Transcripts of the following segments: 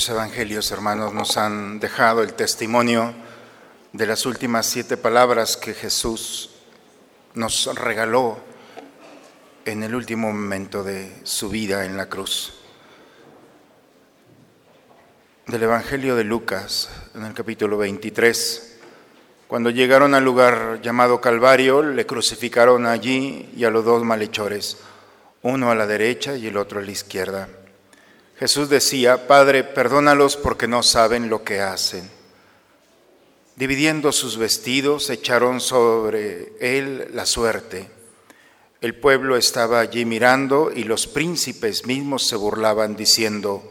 Los evangelios, hermanos, nos han dejado el testimonio de las últimas siete palabras que Jesús nos regaló en el último momento de su vida en la cruz. Del Evangelio de Lucas, en el capítulo 23, cuando llegaron al lugar llamado Calvario, le crucificaron allí y a los dos malhechores, uno a la derecha y el otro a la izquierda. Jesús decía, Padre, perdónalos porque no saben lo que hacen. Dividiendo sus vestidos, echaron sobre él la suerte. El pueblo estaba allí mirando y los príncipes mismos se burlaban diciendo,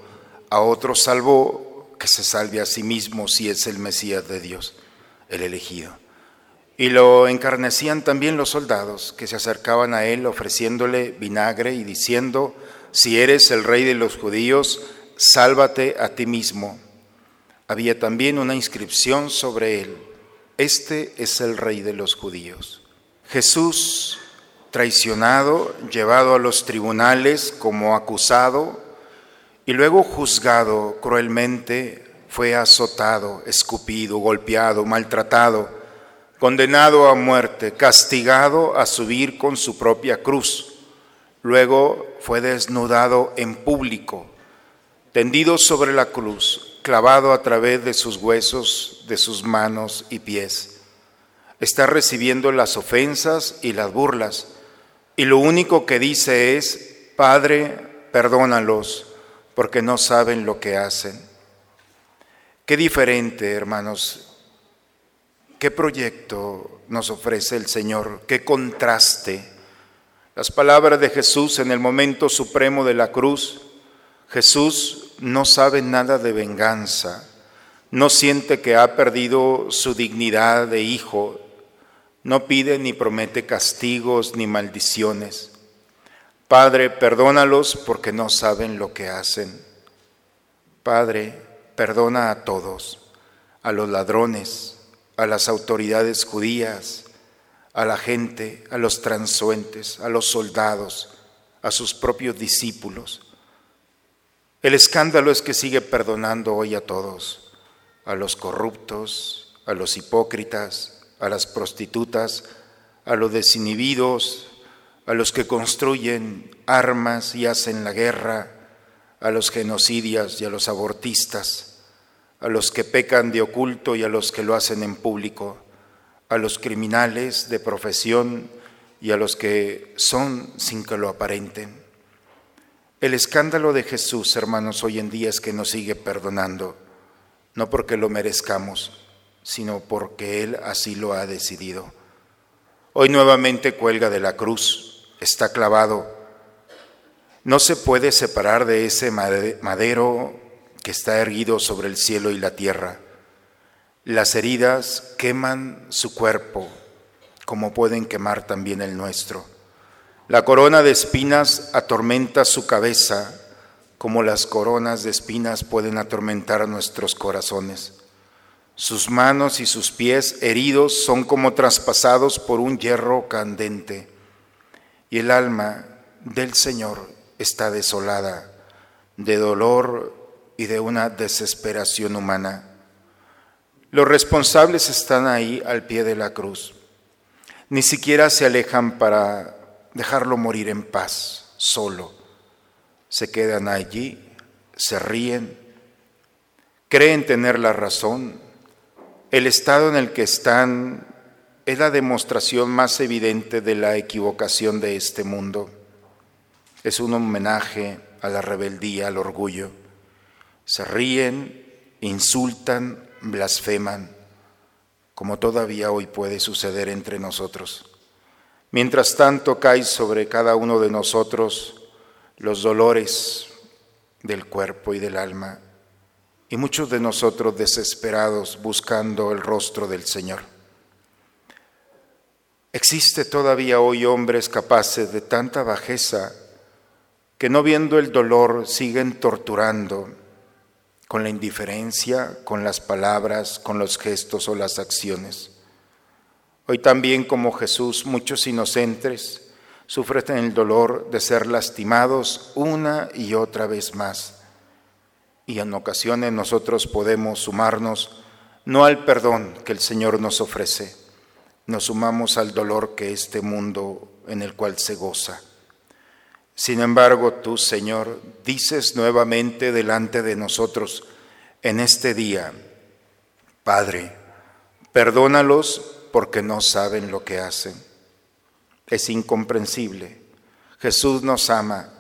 a otro salvó, que se salve a sí mismo si es el Mesías de Dios, el elegido. Y lo encarnecían también los soldados que se acercaban a él ofreciéndole vinagre y diciendo, si eres el rey de los judíos, sálvate a ti mismo. Había también una inscripción sobre él, este es el rey de los judíos. Jesús, traicionado, llevado a los tribunales como acusado y luego juzgado cruelmente, fue azotado, escupido, golpeado, maltratado, condenado a muerte, castigado a subir con su propia cruz Luego fue desnudado en público, tendido sobre la cruz, clavado a través de sus huesos, de sus manos y pies. Está recibiendo las ofensas y las burlas. Y lo único que dice es, Padre, perdónalos, porque no saben lo que hacen. Qué diferente, hermanos, qué proyecto nos ofrece el Señor, qué contraste las palabras de Jesús en el momento supremo de la cruz, Jesús no sabe nada de venganza, no siente que ha perdido su dignidad de hijo, no pide ni promete castigos ni maldiciones. Padre, perdónalos porque no saben lo que hacen. Padre, perdona a todos, a los ladrones, a las autoridades judías, a la gente, a los transuentes, a los soldados, a sus propios discípulos. El escándalo es que sigue perdonando hoy a todos, a los corruptos, a los hipócritas, a las prostitutas, a los desinhibidos, a los que construyen armas y hacen la guerra, a los genocidios y a los abortistas, a los que pecan de oculto y a los que lo hacen en público a los criminales de profesión y a los que son sin que lo aparenten. El escándalo de Jesús, hermanos, hoy en día es que nos sigue perdonando, no porque lo merezcamos, sino porque Él así lo ha decidido. Hoy nuevamente cuelga de la cruz, está clavado. No se puede separar de ese madero que está erguido sobre el cielo y la tierra. Las heridas queman su cuerpo, como pueden quemar también el nuestro. La corona de espinas atormenta su cabeza, como las coronas de espinas pueden atormentar nuestros corazones. Sus manos y sus pies heridos son como traspasados por un hierro candente. Y el alma del Señor está desolada de dolor y de una desesperación humana. Los responsables están ahí al pie de la cruz. Ni siquiera se alejan para dejarlo morir en paz, solo. Se quedan allí, se ríen, creen tener la razón. El estado en el que están es la demostración más evidente de la equivocación de este mundo. Es un homenaje a la rebeldía, al orgullo. Se ríen, insultan, blasfeman, como todavía hoy puede suceder entre nosotros. Mientras tanto cae sobre cada uno de nosotros los dolores del cuerpo y del alma, y muchos de nosotros desesperados buscando el rostro del Señor. Existe todavía hoy hombres capaces de tanta bajeza que no viendo el dolor siguen torturando, con la indiferencia, con las palabras, con los gestos o las acciones. Hoy también como Jesús, muchos inocentes sufren el dolor de ser lastimados una y otra vez más. y en ocasiones nosotros podemos sumarnos no al perdón que el Señor nos ofrece, nos sumamos al dolor que este mundo en el cual se goza. Sin embargo, tú, Señor, dices nuevamente delante de nosotros en este día, Padre, perdónalos porque no saben lo que hacen. Es incomprensible. Jesús nos ama,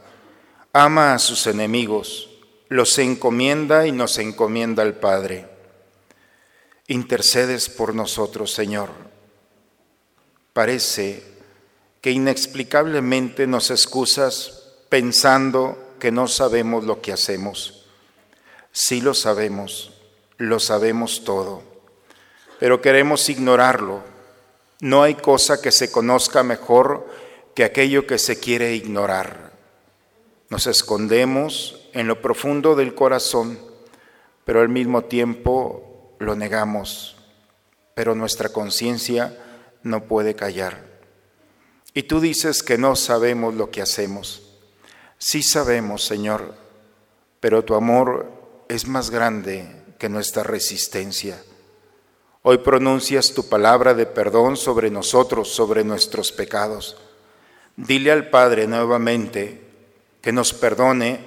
ama a sus enemigos, los encomienda y nos encomienda al Padre. Intercedes por nosotros, Señor. Parece que inexplicablemente nos excusas pensando que no sabemos lo que hacemos. Sí lo sabemos, lo sabemos todo, pero queremos ignorarlo. No hay cosa que se conozca mejor que aquello que se quiere ignorar. Nos escondemos en lo profundo del corazón, pero al mismo tiempo lo negamos, pero nuestra conciencia no puede callar. Y tú dices que no sabemos lo que hacemos. Sí sabemos, Señor, pero tu amor es más grande que nuestra resistencia. Hoy pronuncias tu palabra de perdón sobre nosotros, sobre nuestros pecados. Dile al Padre nuevamente que nos perdone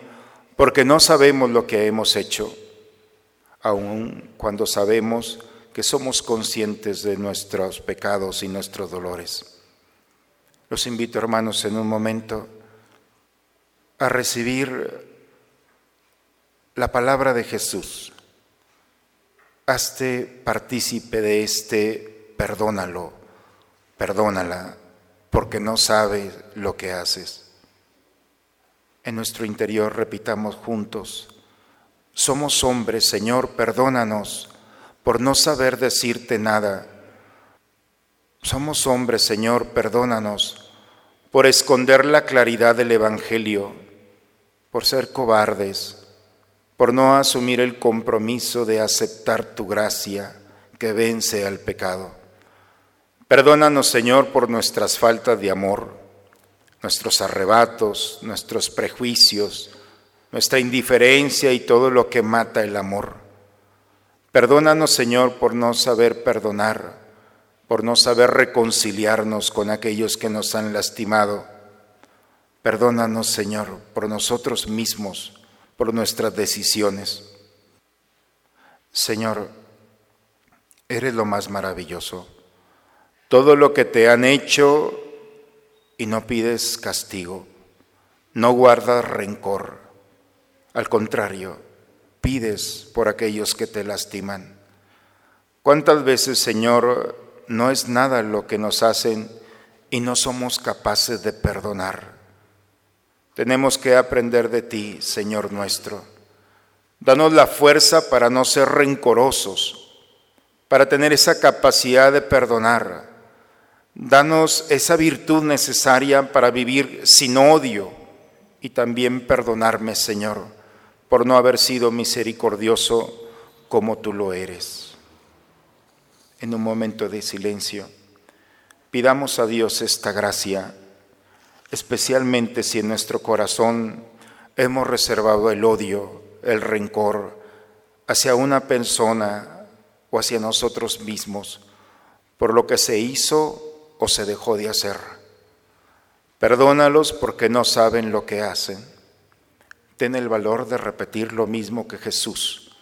porque no sabemos lo que hemos hecho, aun cuando sabemos que somos conscientes de nuestros pecados y nuestros dolores. Los invito, hermanos, en un momento a recibir la palabra de Jesús. Hazte partícipe de este, perdónalo, perdónala, porque no sabes lo que haces. En nuestro interior repitamos juntos, somos hombres, Señor, perdónanos por no saber decirte nada. Somos hombres, Señor, perdónanos por esconder la claridad del Evangelio, por ser cobardes por no asumir el compromiso de aceptar tu gracia que vence al pecado. Perdónanos, Señor, por nuestras faltas de amor, nuestros arrebatos, nuestros prejuicios, nuestra indiferencia y todo lo que mata el amor. Perdónanos, Señor, por no saber perdonar, por no saber reconciliarnos con aquellos que nos han lastimado. Perdónanos, Señor, por nosotros mismos por nuestras decisiones. Señor, eres lo más maravilloso. Todo lo que te han hecho y no pides castigo, no guardas rencor. Al contrario, pides por aquellos que te lastiman. ¿Cuántas veces, Señor, no es nada lo que nos hacen y no somos capaces de perdonar? Tenemos que aprender de ti, Señor nuestro. Danos la fuerza para no ser rencorosos, para tener esa capacidad de perdonar. Danos esa virtud necesaria para vivir sin odio y también perdonarme, Señor, por no haber sido misericordioso como tú lo eres. En un momento de silencio, pidamos a Dios esta gracia especialmente si en nuestro corazón hemos reservado el odio, el rencor hacia una persona o hacia nosotros mismos por lo que se hizo o se dejó de hacer. Perdónalos porque no saben lo que hacen. Ten el valor de repetir lo mismo que Jesús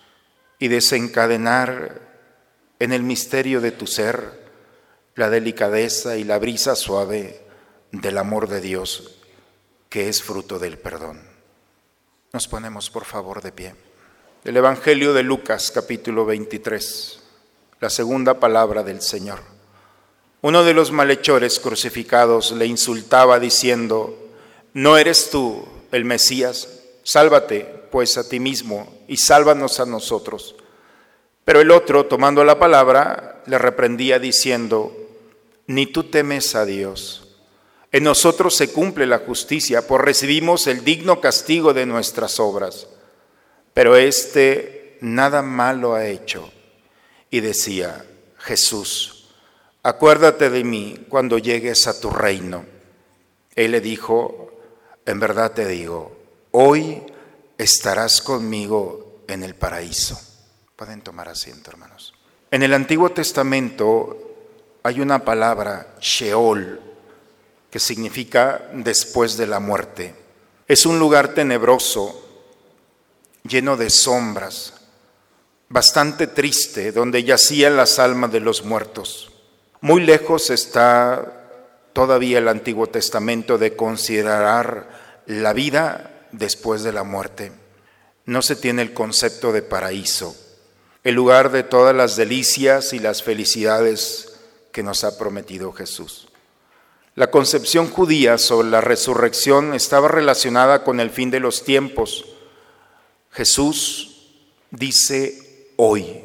y desencadenar en el misterio de tu ser la delicadeza y la brisa suave del amor de Dios que es fruto del perdón. Nos ponemos por favor de pie. El Evangelio de Lucas capítulo 23, la segunda palabra del Señor. Uno de los malhechores crucificados le insultaba diciendo, ¿no eres tú el Mesías? Sálvate pues a ti mismo y sálvanos a nosotros. Pero el otro, tomando la palabra, le reprendía diciendo, ni tú temes a Dios en nosotros se cumple la justicia, pues recibimos el digno castigo de nuestras obras. Pero éste nada malo ha hecho. Y decía, Jesús, acuérdate de mí cuando llegues a tu reino. Él le dijo, en verdad te digo, hoy estarás conmigo en el paraíso. Pueden tomar asiento, hermanos. En el Antiguo Testamento hay una palabra, Sheol, que significa después de la muerte. Es un lugar tenebroso, lleno de sombras, bastante triste, donde yacían las almas de los muertos. Muy lejos está todavía el Antiguo Testamento de considerar la vida después de la muerte. No se tiene el concepto de paraíso, el lugar de todas las delicias y las felicidades que nos ha prometido Jesús. La concepción judía sobre la resurrección estaba relacionada con el fin de los tiempos. Jesús dice hoy,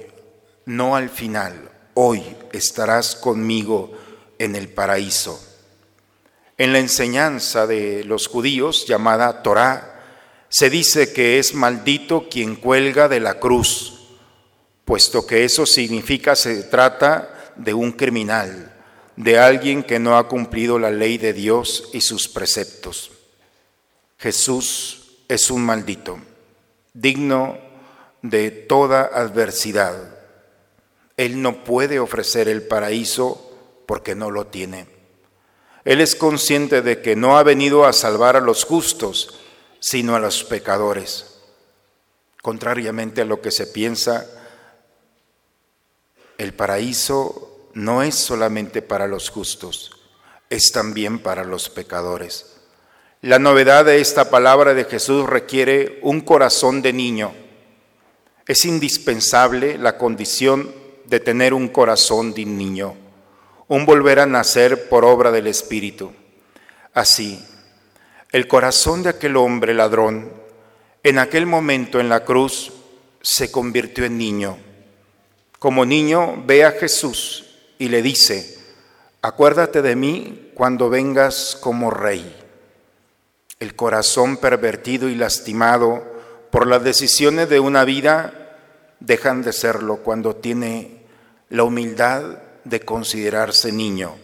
no al final, hoy estarás conmigo en el paraíso. En la enseñanza de los judíos llamada Torá, se dice que es maldito quien cuelga de la cruz, puesto que eso significa se trata de un criminal, de alguien que no ha cumplido la ley de Dios y sus preceptos. Jesús es un maldito, digno de toda adversidad. Él no puede ofrecer el paraíso porque no lo tiene. Él es consciente de que no ha venido a salvar a los justos, sino a los pecadores. Contrariamente a lo que se piensa, el paraíso no es solamente para los justos, es también para los pecadores. La novedad de esta palabra de Jesús requiere un corazón de niño. Es indispensable la condición de tener un corazón de niño, un volver a nacer por obra del Espíritu. Así, el corazón de aquel hombre ladrón, en aquel momento en la cruz, se convirtió en niño. Como niño ve a Jesús y le dice, acuérdate de mí cuando vengas como rey. El corazón pervertido y lastimado por las decisiones de una vida dejan de serlo cuando tiene la humildad de considerarse niño.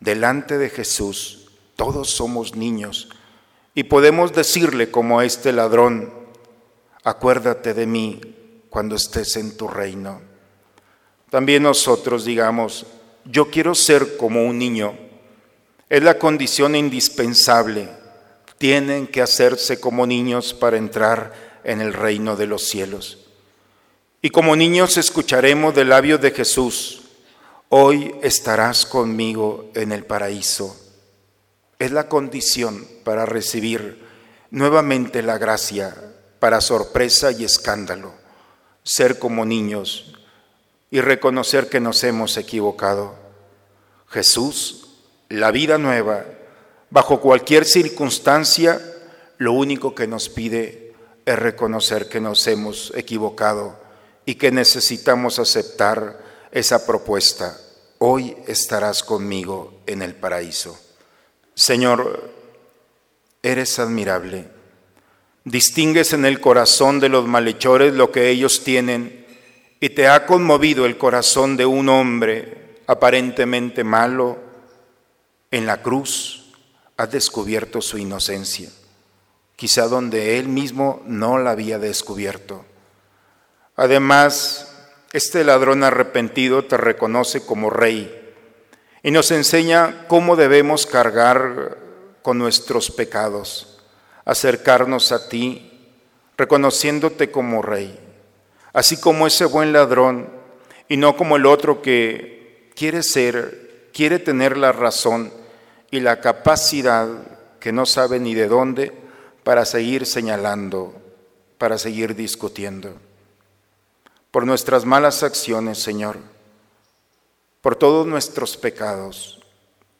Delante de Jesús todos somos niños y podemos decirle como este ladrón, acuérdate de mí cuando estés en tu reino también nosotros digamos, yo quiero ser como un niño. Es la condición indispensable. Tienen que hacerse como niños para entrar en el reino de los cielos. Y como niños escucharemos del labio de Jesús, hoy estarás conmigo en el paraíso. Es la condición para recibir nuevamente la gracia, para sorpresa y escándalo, ser como niños y reconocer que nos hemos equivocado. Jesús, la vida nueva, bajo cualquier circunstancia, lo único que nos pide es reconocer que nos hemos equivocado y que necesitamos aceptar esa propuesta. Hoy estarás conmigo en el paraíso. Señor, eres admirable. Distingues en el corazón de los malhechores lo que ellos tienen y te ha conmovido el corazón de un hombre aparentemente malo, en la cruz has descubierto su inocencia, quizá donde él mismo no la había descubierto. Además, este ladrón arrepentido te reconoce como rey y nos enseña cómo debemos cargar con nuestros pecados, acercarnos a ti, reconociéndote como rey así como ese buen ladrón, y no como el otro que quiere ser, quiere tener la razón y la capacidad que no sabe ni de dónde para seguir señalando, para seguir discutiendo. Por nuestras malas acciones, Señor, por todos nuestros pecados,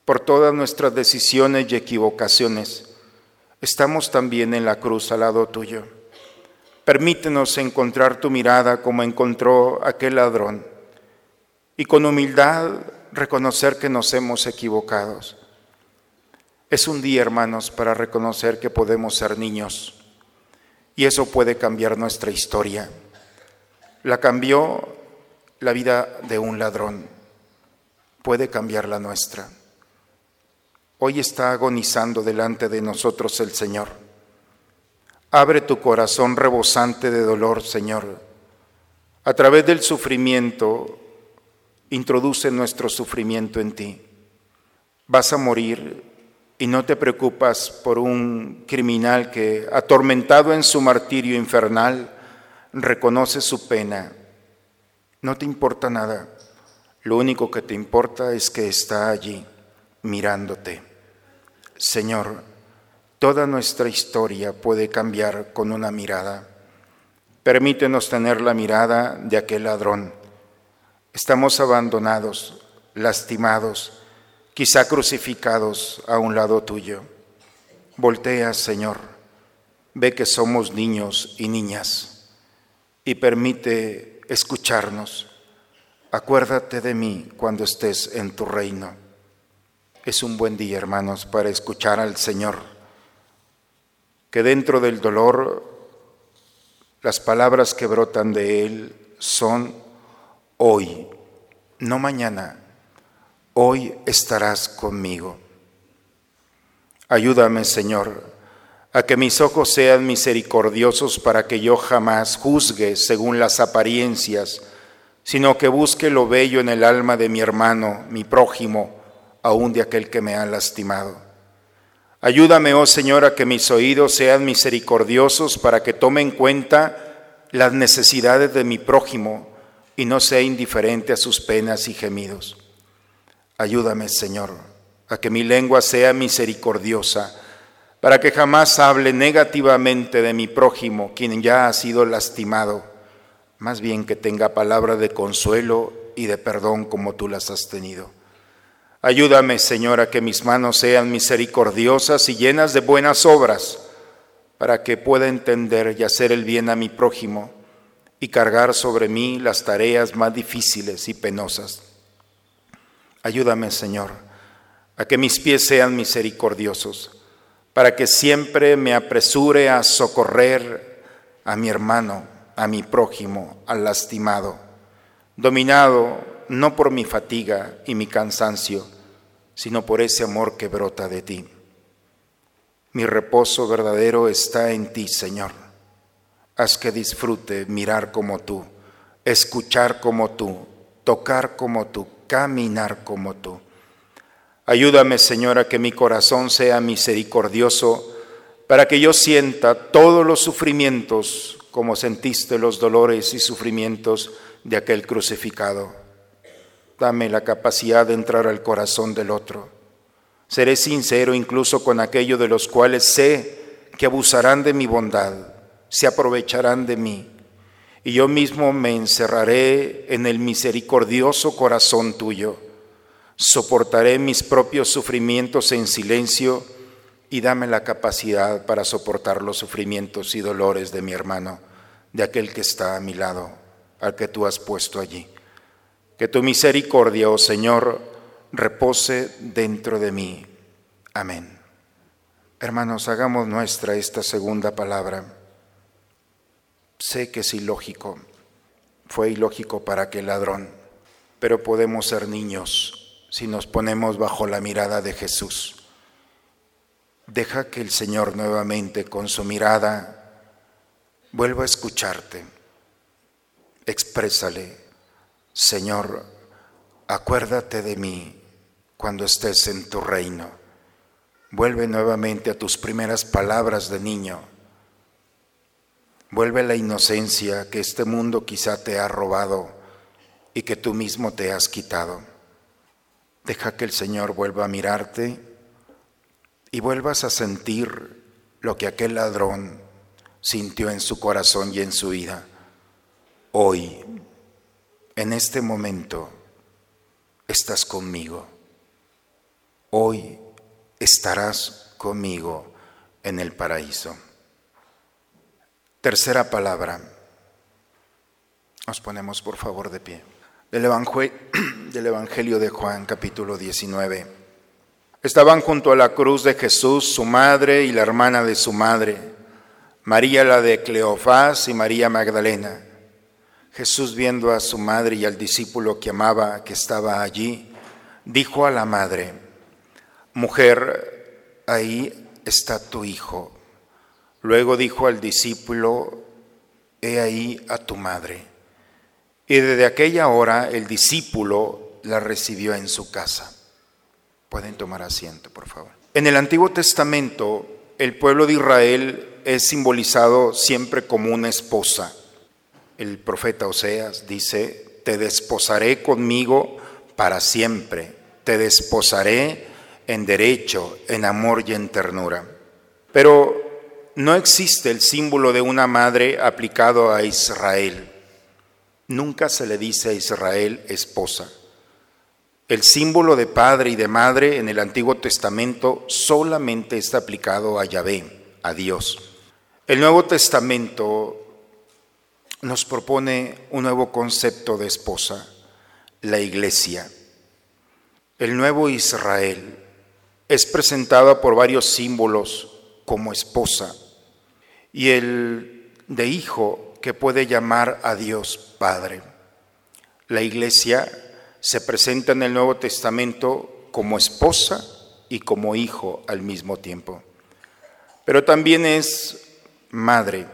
por todas nuestras decisiones y equivocaciones, estamos también en la cruz al lado tuyo. Permítenos encontrar tu mirada como encontró aquel ladrón y con humildad reconocer que nos hemos equivocado. Es un día, hermanos, para reconocer que podemos ser niños y eso puede cambiar nuestra historia. La cambió la vida de un ladrón, puede cambiar la nuestra. Hoy está agonizando delante de nosotros el Señor Abre tu corazón rebosante de dolor, Señor. A través del sufrimiento, introduce nuestro sufrimiento en ti. Vas a morir y no te preocupas por un criminal que, atormentado en su martirio infernal, reconoce su pena. No te importa nada. Lo único que te importa es que está allí mirándote. Señor, toda nuestra historia puede cambiar con una mirada. Permítenos tener la mirada de aquel ladrón. Estamos abandonados, lastimados, quizá crucificados a un lado tuyo. Voltea, Señor, ve que somos niños y niñas y permite escucharnos. Acuérdate de mí cuando estés en tu reino. Es un buen día, hermanos, para escuchar al Señor, que dentro del dolor las palabras que brotan de Él son hoy, no mañana hoy estarás conmigo. Ayúdame, Señor, a que mis ojos sean misericordiosos para que yo jamás juzgue según las apariencias, sino que busque lo bello en el alma de mi hermano, mi prójimo, aun de aquel que me ha lastimado. Ayúdame, oh Señor, a que mis oídos sean misericordiosos para que tome en cuenta las necesidades de mi prójimo y no sea indiferente a sus penas y gemidos. Ayúdame, Señor, a que mi lengua sea misericordiosa, para que jamás hable negativamente de mi prójimo, quien ya ha sido lastimado, más bien que tenga palabra de consuelo y de perdón como tú las has tenido. Ayúdame, Señor, a que mis manos sean misericordiosas y llenas de buenas obras, para que pueda entender y hacer el bien a mi prójimo y cargar sobre mí las tareas más difíciles y penosas. Ayúdame, Señor, a que mis pies sean misericordiosos, para que siempre me apresure a socorrer a mi hermano, a mi prójimo, al lastimado, dominado no por mi fatiga y mi cansancio, sino por ese amor que brota de ti. Mi reposo verdadero está en ti, Señor. Haz que disfrute mirar como tú, escuchar como tú, tocar como tú, caminar como tú. Ayúdame, Señor, a que mi corazón sea misericordioso para que yo sienta todos los sufrimientos como sentiste los dolores y sufrimientos de aquel crucificado. Dame la capacidad de entrar al corazón del otro. Seré sincero incluso con aquellos de los cuales sé que abusarán de mi bondad, se aprovecharán de mí y yo mismo me encerraré en el misericordioso corazón tuyo. Soportaré mis propios sufrimientos en silencio y dame la capacidad para soportar los sufrimientos y dolores de mi hermano, de aquel que está a mi lado, al que tú has puesto allí. Que tu misericordia, oh Señor, repose dentro de mí. Amén. Hermanos, hagamos nuestra esta segunda palabra. Sé que es ilógico, fue ilógico para aquel ladrón, pero podemos ser niños si nos ponemos bajo la mirada de Jesús. Deja que el Señor nuevamente con su mirada vuelva a escucharte. Exprésale, Señor, acuérdate de mí cuando estés en tu reino. Vuelve nuevamente a tus primeras palabras de niño Vuelve la inocencia que este mundo quizá te ha robado y que tú mismo te has quitado. Deja que el Señor vuelva a mirarte y vuelvas a sentir lo que aquel ladrón sintió en su corazón y en su vida. Hoy, en este momento, estás conmigo. Hoy estarás conmigo en el paraíso. Tercera palabra. Nos ponemos por favor de pie. Del Evangelio, de Juan capítulo 19. Estaban junto a la cruz de Jesús su madre y la hermana de su madre, María la de Cleofás y María Magdalena. Jesús viendo a su madre y al discípulo que amaba que estaba allí, dijo a la madre, Mujer, ahí está tu hijo. Luego dijo al discípulo, He ahí a tu madre. Y desde aquella hora el discípulo la recibió en su casa. Pueden tomar asiento, por favor. En el Antiguo Testamento, el pueblo de Israel es simbolizado siempre como una esposa. El profeta Oseas dice, te desposaré conmigo para siempre, te desposaré en derecho, en amor y en ternura. Pero no existe el símbolo de una madre aplicado a Israel. Nunca se le dice a Israel esposa. El símbolo de padre y de madre en el Antiguo Testamento solamente está aplicado a Yahvé, a Dios. El Nuevo Testamento nos propone un nuevo concepto de esposa, la iglesia. El nuevo Israel es presentado por varios símbolos como esposa y el de hijo que puede llamar a Dios Padre. La iglesia se presenta en el Nuevo Testamento como esposa y como hijo al mismo tiempo. Pero también es madre,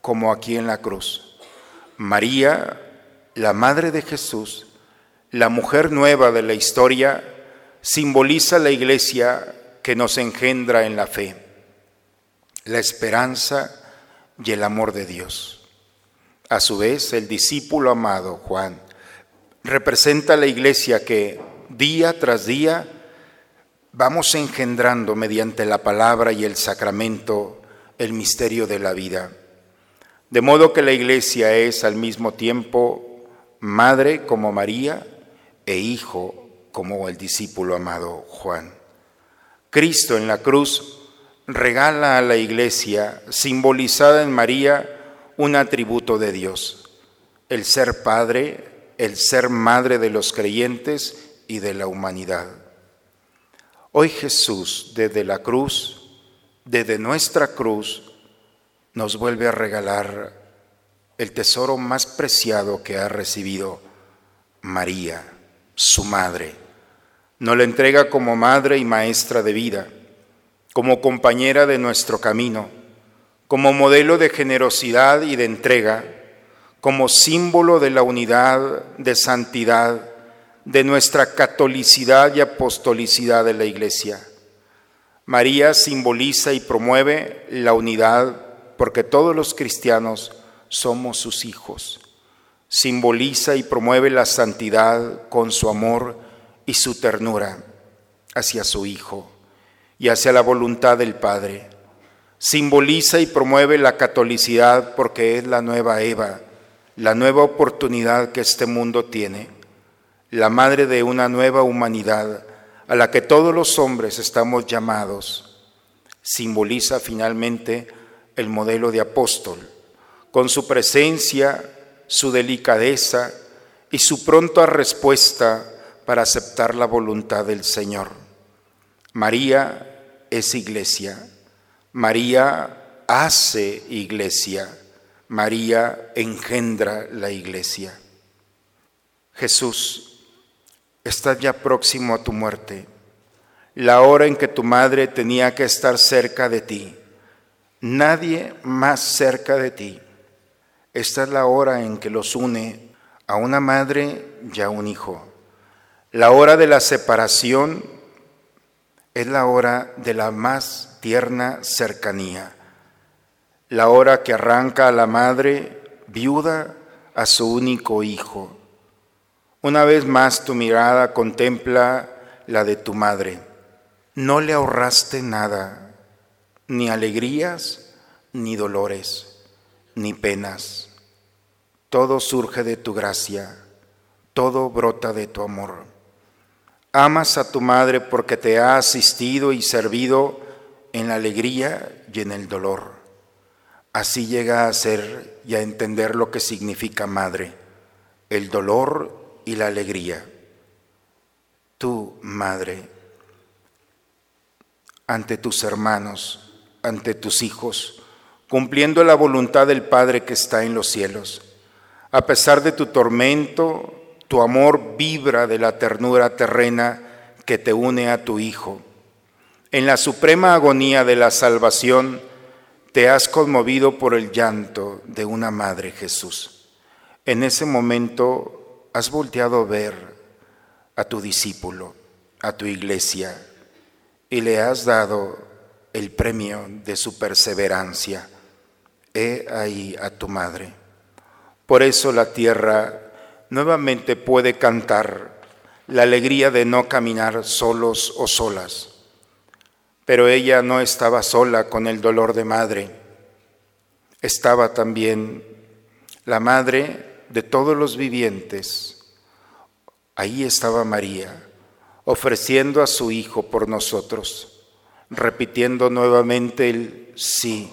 como aquí en la cruz. María, la madre de Jesús, la mujer nueva de la historia, simboliza la iglesia que nos engendra en la fe, la esperanza y el amor de Dios. A su vez, el discípulo amado, Juan, representa la iglesia que día tras día vamos engendrando mediante la palabra y el sacramento el misterio de la vida. De modo que la iglesia es al mismo tiempo madre como María e hijo como el discípulo amado Juan. Cristo en la cruz regala a la iglesia, simbolizada en María, un atributo de Dios, el ser padre, el ser madre de los creyentes y de la humanidad. Hoy Jesús, desde la cruz, desde nuestra cruz, nos vuelve a regalar el tesoro más preciado que ha recibido María, su madre. Nos lo entrega como madre y maestra de vida como compañera de nuestro camino, como modelo de generosidad y de entrega, como símbolo de la unidad, de santidad, de nuestra catolicidad y apostolicidad de la Iglesia. María simboliza y promueve la unidad porque todos los cristianos somos sus hijos. Simboliza y promueve la santidad con su amor y su ternura hacia su Hijo y hacia la voluntad del Padre. Simboliza y promueve la catolicidad porque es la nueva Eva, la nueva oportunidad que este mundo tiene, la madre de una nueva humanidad a la que todos los hombres estamos llamados. Simboliza finalmente el modelo de apóstol, con su presencia, su delicadeza y su pronta respuesta para aceptar la voluntad del Señor. María es iglesia. María hace iglesia. María engendra la iglesia. Jesús, estás ya próximo a tu muerte, la hora en que tu madre tenía que estar cerca de ti. Nadie más cerca de ti. Esta es la hora en que los une a una madre y a un hijo. La hora de la separación es la hora de la más tierna cercanía, la hora que arranca a la madre viuda a su único hijo. Una vez más tu mirada contempla la de tu madre. No le ahorraste nada, ni alegrías, ni dolores, ni penas. Todo surge de tu gracia, todo brota de tu amor. Amas a tu madre porque te ha asistido y servido en la alegría y en el dolor. Así llega a ser y a entender lo que significa madre, el dolor y la alegría. Tú, madre, ante tus hermanos, ante tus hijos, cumpliendo la voluntad del Padre que está en los cielos, a pesar de tu tormento, tu amor vibra de la ternura terrena que te une a tu Hijo. En la suprema agonía de la salvación, te has conmovido por el llanto de una madre, Jesús. En ese momento has volteado a ver a tu discípulo, a tu iglesia, y le has dado el premio de su perseverancia. He ahí a tu madre. Por eso la tierra nuevamente puede cantar la alegría de no caminar solos o solas. Pero ella no estaba sola con el dolor de madre. Estaba también la madre de todos los vivientes. Ahí estaba María, ofreciendo a su Hijo por nosotros, repitiendo nuevamente el sí,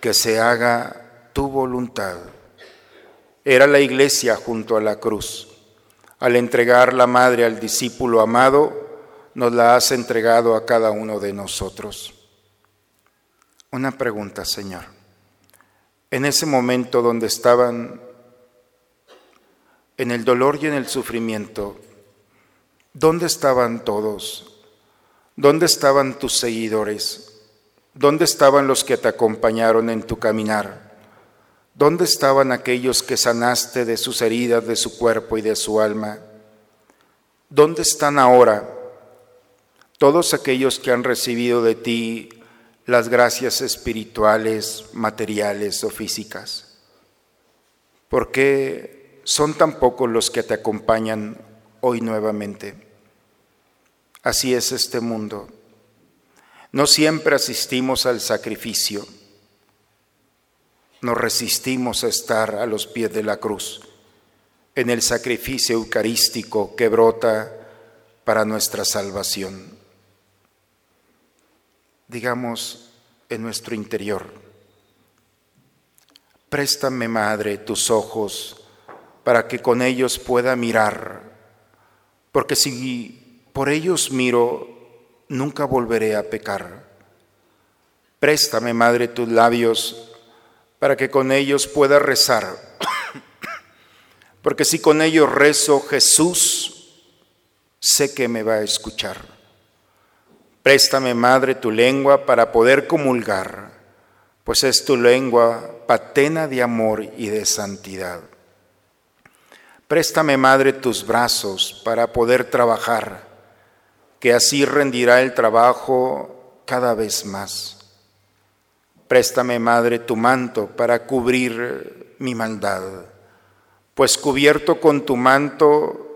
que se haga tu voluntad. Era la iglesia junto a la cruz. Al entregar la madre al discípulo amado, nos la has entregado a cada uno de nosotros. Una pregunta, Señor. En ese momento donde estaban en el dolor y en el sufrimiento, ¿dónde estaban todos? ¿Dónde estaban tus seguidores? ¿Dónde estaban los que te acompañaron en tu caminar? ¿Dónde estaban aquellos que sanaste de sus heridas, de su cuerpo y de su alma? ¿Dónde están ahora? todos aquellos que han recibido de ti las gracias espirituales, materiales o físicas? ¿Por qué son tan pocos los que te acompañan hoy nuevamente? Así es este mundo. No siempre asistimos al sacrificio, nos resistimos a estar a los pies de la cruz, en el sacrificio eucarístico que brota para nuestra salvación digamos, en nuestro interior. Préstame, Madre, tus ojos para que con ellos pueda mirar, porque si por ellos miro, nunca volveré a pecar. Préstame, Madre, tus labios para que con ellos pueda rezar, porque si con ellos rezo, Jesús sé que me va a escuchar. Préstame, Madre, tu lengua para poder comulgar, pues es tu lengua patena de amor y de santidad. Préstame, Madre, tus brazos para poder trabajar, que así rendirá el trabajo cada vez más. Préstame, Madre, tu manto para cubrir mi maldad, pues cubierto con tu manto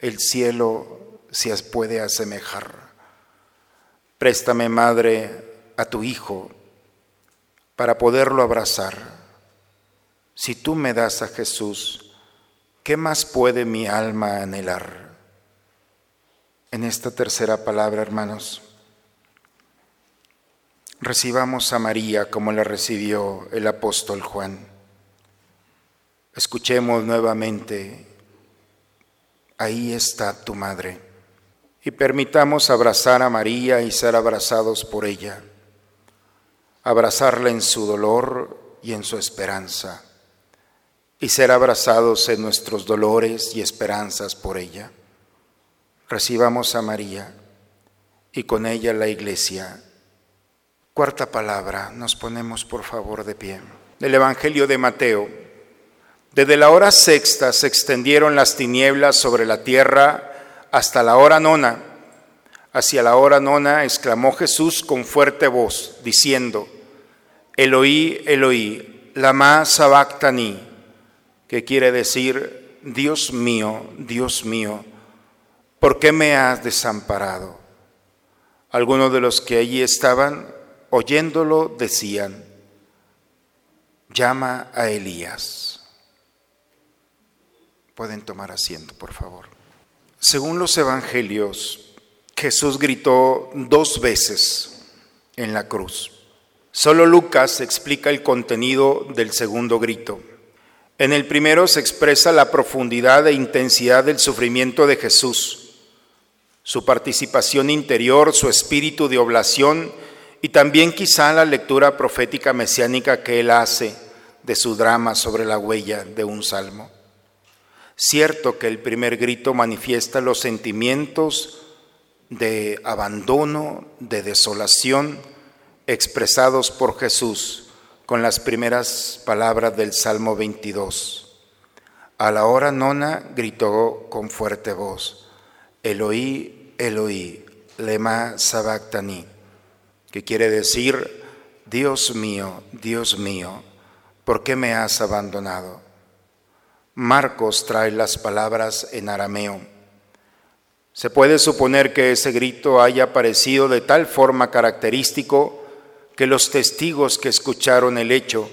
el cielo se puede asemejar. Préstame, Madre, a tu Hijo para poderlo abrazar. Si tú me das a Jesús, ¿qué más puede mi alma anhelar? En esta tercera palabra, hermanos, recibamos a María como la recibió el apóstol Juan. Escuchemos nuevamente, ahí está tu madre y permitamos abrazar a María y ser abrazados por ella, abrazarla en su dolor y en su esperanza, y ser abrazados en nuestros dolores y esperanzas por ella. Recibamos a María y con ella la iglesia. Cuarta palabra, nos ponemos por favor de pie. Del Evangelio de Mateo. Desde la hora sexta se extendieron las tinieblas sobre la tierra hasta la hora nona. Hacia la hora nona exclamó Jesús con fuerte voz, diciendo, Eloí, Eloí, lama sabactani, que quiere decir, Dios mío, Dios mío, ¿por qué me has desamparado? Algunos de los que allí estaban, oyéndolo, decían, llama a Elías. Pueden tomar asiento, por favor. Según los evangelios, Jesús gritó dos veces en la cruz. Solo Lucas explica el contenido del segundo grito. En el primero se expresa la profundidad e intensidad del sufrimiento de Jesús, su participación interior, su espíritu de oblación y también quizá la lectura profética mesiánica que él hace de su drama sobre la huella de un salmo. Cierto que el primer grito manifiesta los sentimientos de abandono, de desolación, expresados por Jesús con las primeras palabras del Salmo 22. A la hora nona gritó con fuerte voz, Eloí, Eloí, lema sabactani, que quiere decir, Dios mío, Dios mío, ¿por qué me has abandonado? Marcos trae las palabras en arameo. Se puede suponer que ese grito haya aparecido de tal forma característico que los testigos que escucharon el hecho,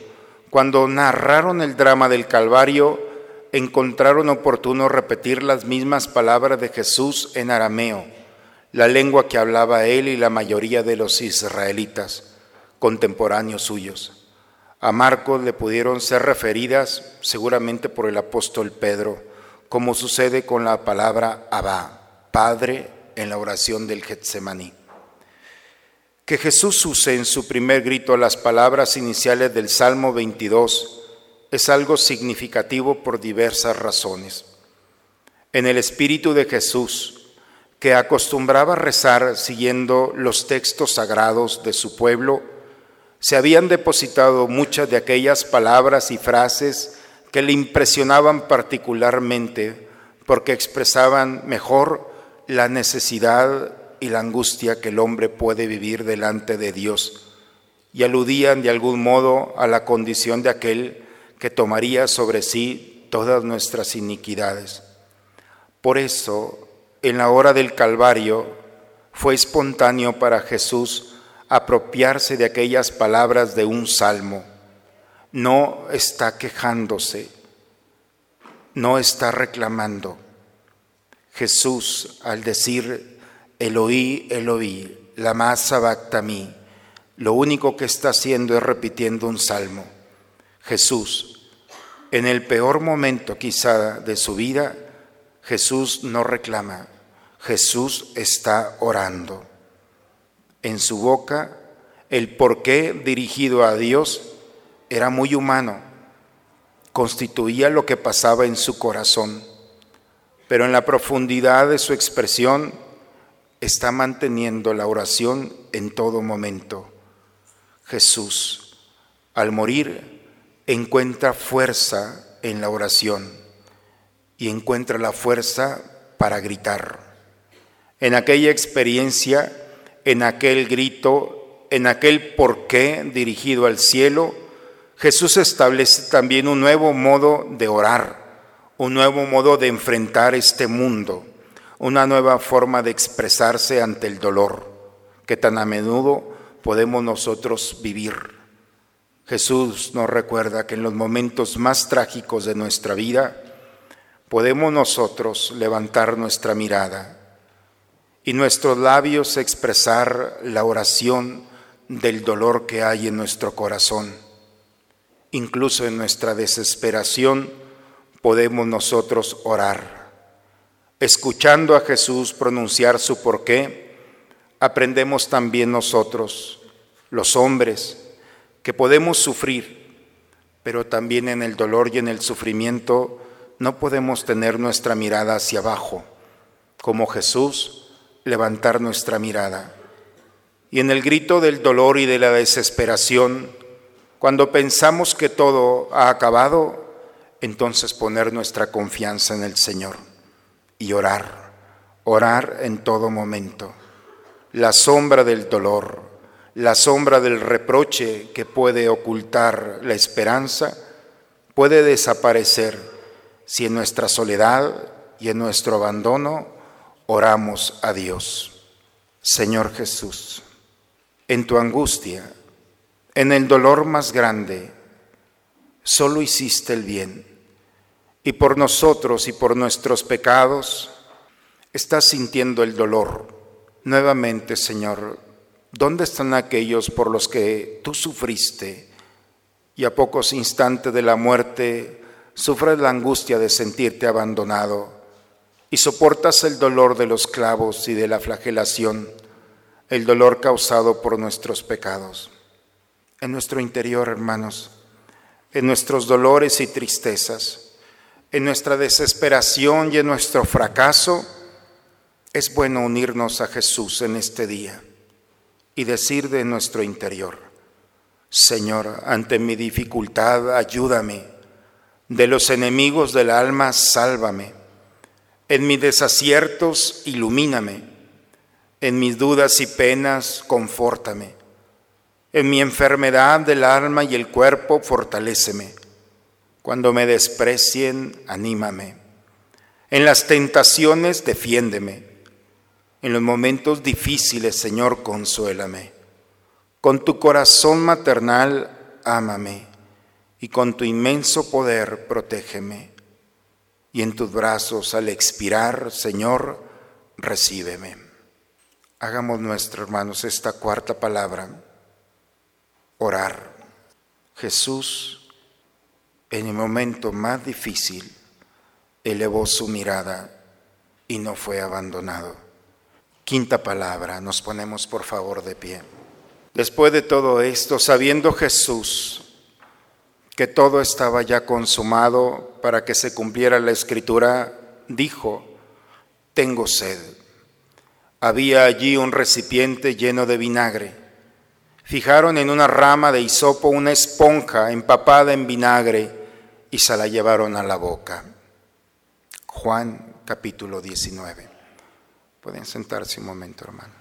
cuando narraron el drama del Calvario, encontraron oportuno repetir las mismas palabras de Jesús en arameo, la lengua que hablaba él y la mayoría de los israelitas, contemporáneos suyos. A Marcos le pudieron ser referidas seguramente por el apóstol Pedro, como sucede con la palabra Abba, Padre, en la oración del Getsemaní. Que Jesús use en su primer grito las palabras iniciales del Salmo 22 es algo significativo por diversas razones. En el Espíritu de Jesús, que acostumbraba rezar siguiendo los textos sagrados de su pueblo, se habían depositado muchas de aquellas palabras y frases que le impresionaban particularmente porque expresaban mejor la necesidad y la angustia que el hombre puede vivir delante de Dios y aludían de algún modo a la condición de aquel que tomaría sobre sí todas nuestras iniquidades. Por eso, en la hora del Calvario, fue espontáneo para Jesús apropiarse de aquellas palabras de un salmo. No está quejándose, no está reclamando. Jesús, al decir Eloí, Eloí, la masa mí. Lo único que está haciendo es repitiendo un salmo. Jesús, en el peor momento quizá de su vida, Jesús no reclama, Jesús está orando. En su boca, el porqué dirigido a Dios era muy humano, constituía lo que pasaba en su corazón, pero en la profundidad de su expresión está manteniendo la oración en todo momento. Jesús, al morir, encuentra fuerza en la oración y encuentra la fuerza para gritar. En aquella experiencia, en aquel grito, en aquel porqué dirigido al cielo, Jesús establece también un nuevo modo de orar, un nuevo modo de enfrentar este mundo una nueva forma de expresarse ante el dolor que tan a menudo podemos nosotros vivir. Jesús nos recuerda que en los momentos más trágicos de nuestra vida podemos nosotros levantar nuestra mirada y nuestros labios expresar la oración del dolor que hay en nuestro corazón. Incluso en nuestra desesperación podemos nosotros orar escuchando a Jesús pronunciar su porqué, aprendemos también nosotros, los hombres, que podemos sufrir, pero también en el dolor y en el sufrimiento no podemos tener nuestra mirada hacia abajo, como Jesús, levantar nuestra mirada. Y en el grito del dolor y de la desesperación, cuando pensamos que todo ha acabado, entonces poner nuestra confianza en el Señor y orar, orar en todo momento. La sombra del dolor, la sombra del reproche que puede ocultar la esperanza, puede desaparecer si en nuestra soledad y en nuestro abandono oramos a Dios. Señor Jesús, en tu angustia, en el dolor más grande, solo hiciste el bien y por nosotros y por nuestros pecados, estás sintiendo el dolor. Nuevamente, Señor, ¿dónde están aquellos por los que tú sufriste y a pocos instantes de la muerte sufres la angustia de sentirte abandonado y soportas el dolor de los clavos y de la flagelación, el dolor causado por nuestros pecados? En nuestro interior, hermanos, en nuestros dolores y tristezas, en nuestra desesperación y en nuestro fracaso, es bueno unirnos a Jesús en este día. Y decir de nuestro interior, Señor, ante mi dificultad, ayúdame, de los enemigos del alma, sálvame, en mis desaciertos, ilumíname, en mis dudas y penas, confórtame, en mi enfermedad del alma y el cuerpo, fortaléceme, cuando me desprecien, anímame, en las tentaciones, defiéndeme, en los momentos difíciles, Señor, consuélame. Con tu corazón maternal, ámame. Y con tu inmenso poder, protégeme. Y en tus brazos, al expirar, Señor, recíbeme. Hagamos nuestros hermanos esta cuarta palabra. Orar. Jesús, en el momento más difícil, elevó su mirada y no fue abandonado. Quinta palabra, nos ponemos por favor de pie. Después de todo esto, sabiendo Jesús que todo estaba ya consumado para que se cumpliera la escritura, dijo, tengo sed. Había allí un recipiente lleno de vinagre. Fijaron en una rama de hisopo una esponja empapada en vinagre y se la llevaron a la boca. Juan capítulo 19. Pueden sentarse un momento, hermano.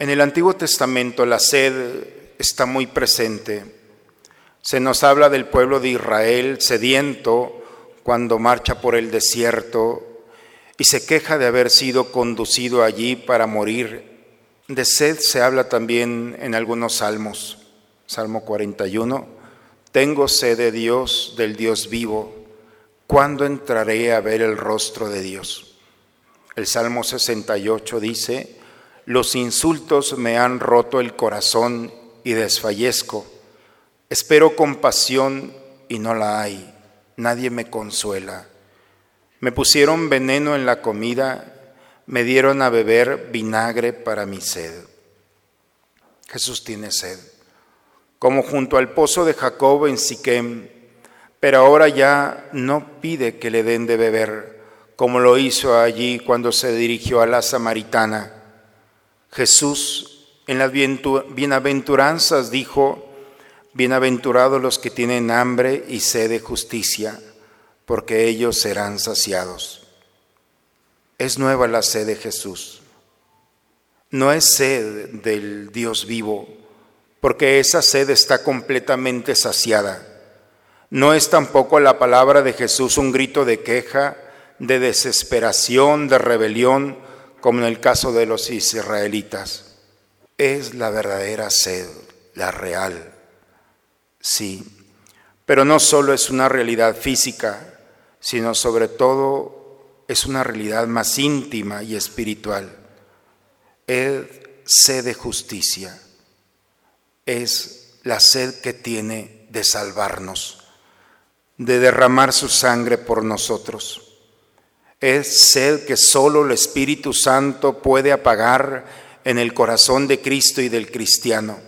En el Antiguo Testamento la sed está muy presente. Se nos habla del pueblo de Israel sediento cuando marcha por el desierto y se queja de haber sido conducido allí para morir. De sed se habla también en algunos salmos. Salmo 41. Tengo sed de Dios, del Dios vivo. ¿Cuándo entraré a ver el rostro de Dios? El Salmo 68 dice, los insultos me han roto el corazón y desfallezco. Espero compasión y no la hay. Nadie me consuela. Me pusieron veneno en la comida, me dieron a beber vinagre para mi sed. Jesús tiene sed, como junto al pozo de Jacob en Siquem, pero ahora ya no pide que le den de beber como lo hizo allí cuando se dirigió a la samaritana. Jesús en las bienaventuranzas dijo, bienaventurados los que tienen hambre y sed de justicia, porque ellos serán saciados. Es nueva la sed de Jesús. No es sed del Dios vivo, porque esa sed está completamente saciada. No es tampoco la palabra de Jesús un grito de queja, de desesperación, de rebelión, como en el caso de los israelitas. Es la verdadera sed, la real. Sí, pero no solo es una realidad física, sino sobre todo es una realidad más íntima y espiritual. Es sed de justicia, es la sed que tiene de salvarnos, de derramar su sangre por nosotros. Es sed que solo el Espíritu Santo puede apagar en el corazón de Cristo y del cristiano.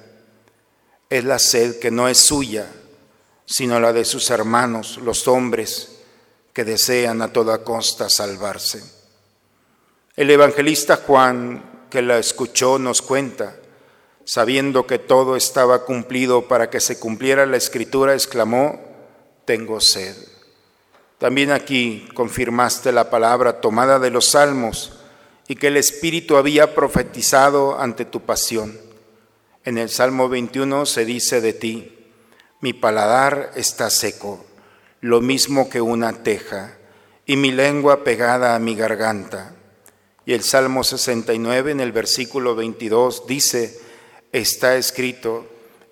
Es la sed que no es suya, sino la de sus hermanos, los hombres, que desean a toda costa salvarse. El evangelista Juan, que la escuchó, nos cuenta, sabiendo que todo estaba cumplido para que se cumpliera la escritura, exclamó, tengo sed. También aquí confirmaste la palabra tomada de los salmos y que el Espíritu había profetizado ante tu pasión. En el Salmo 21 se dice de ti, mi paladar está seco, lo mismo que una teja, y mi lengua pegada a mi garganta. Y el Salmo 69 en el versículo 22 dice, está escrito,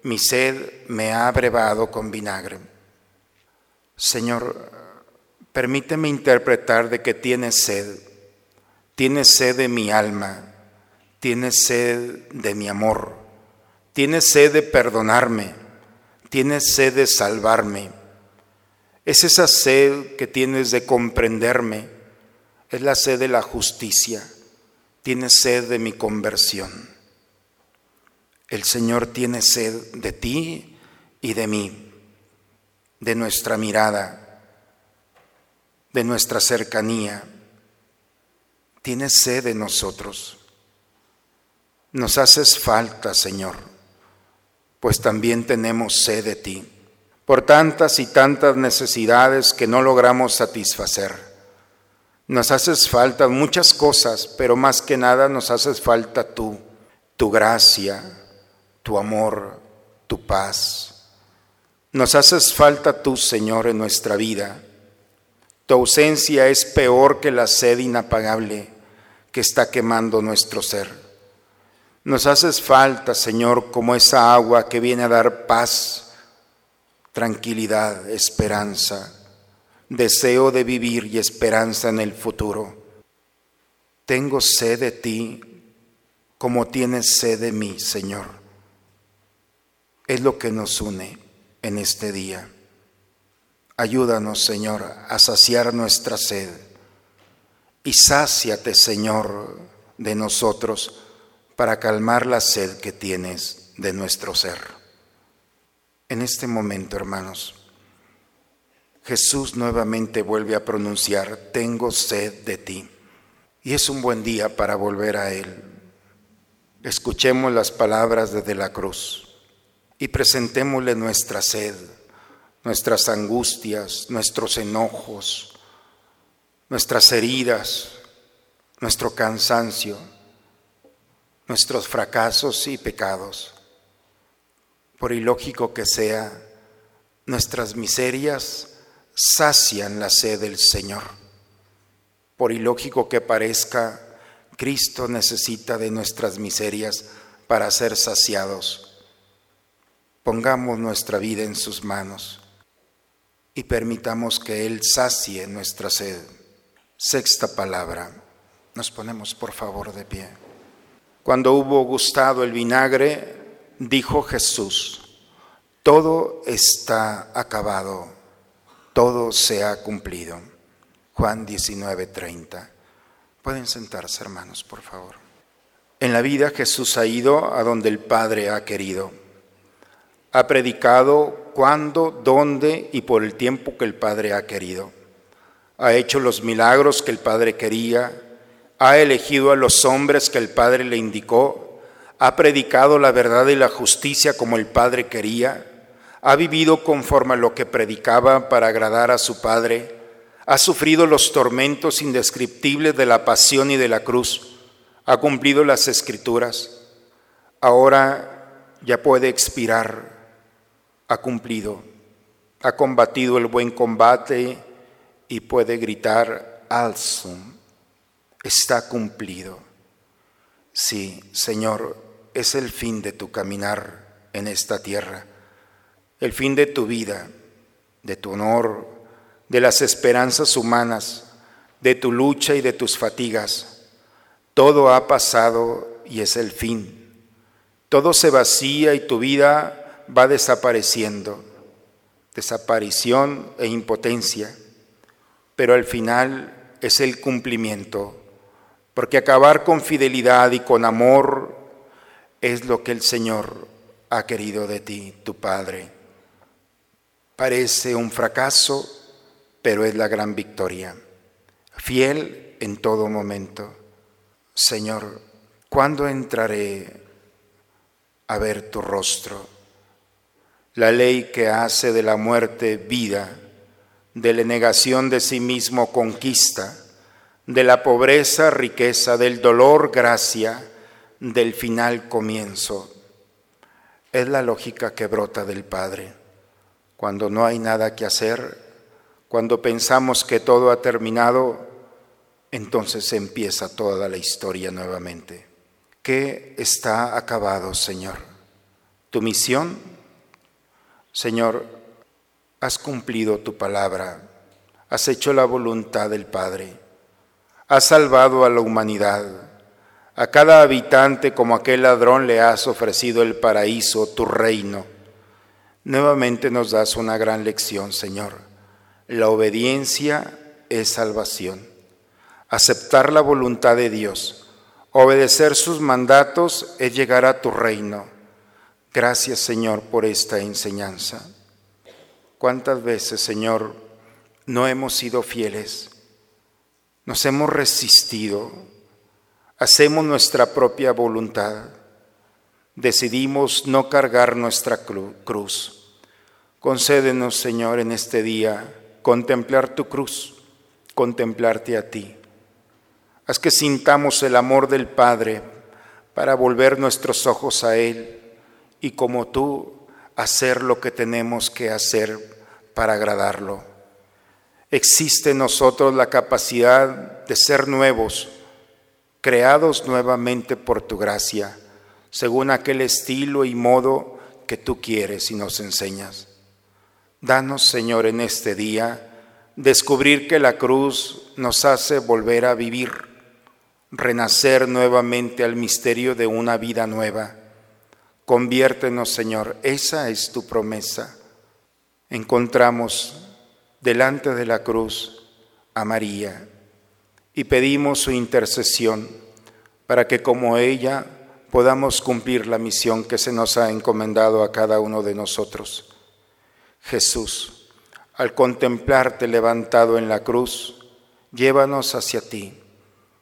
mi sed me ha abrevado con vinagre. Señor, Permíteme interpretar de que tienes sed, tienes sed de mi alma, tienes sed de mi amor, tienes sed de perdonarme, tienes sed de salvarme. Es esa sed que tienes de comprenderme, es la sed de la justicia, tienes sed de mi conversión. El Señor tiene sed de ti y de mí, de nuestra mirada de nuestra cercanía, tiene sed de nosotros. Nos haces falta, Señor, pues también tenemos sed de ti, por tantas y tantas necesidades que no logramos satisfacer. Nos haces falta muchas cosas, pero más que nada nos haces falta tú, tu gracia, tu amor, tu paz. Nos haces falta tú, Señor, en nuestra vida. Tu ausencia es peor que la sed inapagable que está quemando nuestro ser. Nos haces falta, Señor, como esa agua que viene a dar paz, tranquilidad, esperanza, deseo de vivir y esperanza en el futuro. Tengo sed de ti como tienes sed de mí, Señor. Es lo que nos une en este día. Ayúdanos, Señor, a saciar nuestra sed y sáciate, Señor, de nosotros para calmar la sed que tienes de nuestro ser. En este momento, hermanos, Jesús nuevamente vuelve a pronunciar, tengo sed de ti. Y es un buen día para volver a Él. Escuchemos las palabras desde la cruz y presentémosle nuestra sed, nuestras angustias, nuestros enojos, nuestras heridas, nuestro cansancio nuestros fracasos y pecados. Por ilógico que sea, nuestras miserias sacian la sed del Señor. Por ilógico que parezca, Cristo necesita de nuestras miserias para ser saciados. Pongamos nuestra vida en sus manos y permitamos que Él sacie nuestra sed. Sexta palabra. Nos ponemos por favor de pie. Cuando hubo gustado el vinagre, dijo Jesús, todo está acabado, todo se ha cumplido. Juan 19:30. Pueden sentarse, hermanos, por favor. En la vida Jesús ha ido a donde el Padre ha querido. Ha predicado cuando, dónde y por el tiempo que el Padre ha querido. Ha hecho los milagros que el Padre quería ha elegido a los hombres que el Padre le indicó, ha predicado la verdad y la justicia como el Padre quería, ha vivido conforme a lo que predicaba para agradar a su Padre, ha sufrido los tormentos indescriptibles de la pasión y de la cruz, ha cumplido las escrituras, ahora ya puede expirar, ha cumplido, ha combatido el buen combate y puede gritar, Alzum está cumplido. Sí, Señor, es el fin de tu caminar en esta tierra, el fin de tu vida, de tu honor, de las esperanzas humanas, de tu lucha y de tus fatigas. Todo ha pasado y es el fin. Todo se vacía y tu vida va desapareciendo. Desaparición e impotencia. Pero al final es el cumplimiento porque acabar con fidelidad y con amor es lo que el Señor ha querido de ti, tu Padre. Parece un fracaso, pero es la gran victoria. Fiel en todo momento. Señor, ¿cuándo entraré a ver tu rostro? La ley que hace de la muerte vida, de la negación de sí mismo conquista, de la pobreza, riqueza, del dolor, gracia, del final, comienzo. Es la lógica que brota del Padre. Cuando no hay nada que hacer, cuando pensamos que todo ha terminado, entonces empieza toda la historia nuevamente. ¿Qué está acabado, Señor? ¿Tu misión? Señor, has cumplido tu palabra, has hecho la voluntad del Padre has salvado a la humanidad. A cada habitante como aquel ladrón le has ofrecido el paraíso, tu reino. Nuevamente nos das una gran lección, Señor. La obediencia es salvación. Aceptar la voluntad de Dios, obedecer sus mandatos es llegar a tu reino. Gracias, Señor, por esta enseñanza. ¿Cuántas veces, Señor, no hemos sido fieles? Nos hemos resistido, hacemos nuestra propia voluntad, decidimos no cargar nuestra cruz. Concédenos, Señor, en este día contemplar tu cruz, contemplarte a ti. Haz que sintamos el amor del Padre para volver nuestros ojos a Él y como tú hacer lo que tenemos que hacer para agradarlo. Existe en nosotros la capacidad de ser nuevos, creados nuevamente por tu gracia, según aquel estilo y modo que tú quieres y nos enseñas. Danos, Señor, en este día, descubrir que la cruz nos hace volver a vivir, renacer nuevamente al misterio de una vida nueva Conviértenos, Señor, esa es tu promesa. Encontramos delante de la cruz a María y pedimos su intercesión para que como ella podamos cumplir la misión que se nos ha encomendado a cada uno de nosotros. Jesús, al contemplarte levantado en la cruz, llévanos hacia ti.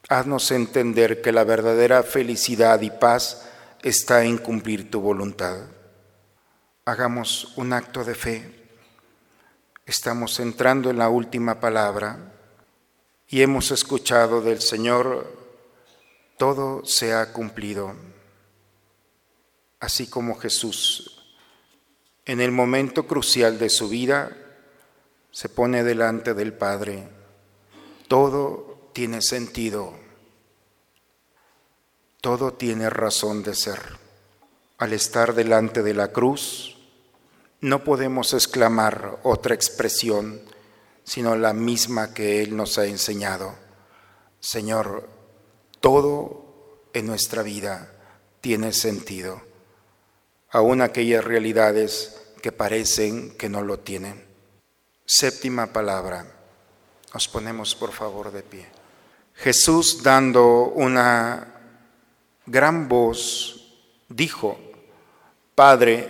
Haznos entender que la verdadera felicidad y paz está en cumplir tu voluntad. Hagamos un acto de fe. Estamos entrando en la última palabra y hemos escuchado del Señor, todo se ha cumplido. Así como Jesús, en el momento crucial de su vida, se pone delante del Padre. Todo tiene sentido todo tiene razón de ser. Al estar delante de la cruz, no podemos exclamar otra expresión, sino la misma que Él nos ha enseñado. Señor, todo en nuestra vida tiene sentido, aun aquellas realidades que parecen que no lo tienen. Séptima palabra. Nos ponemos por favor de pie. Jesús dando una gran voz dijo, Padre,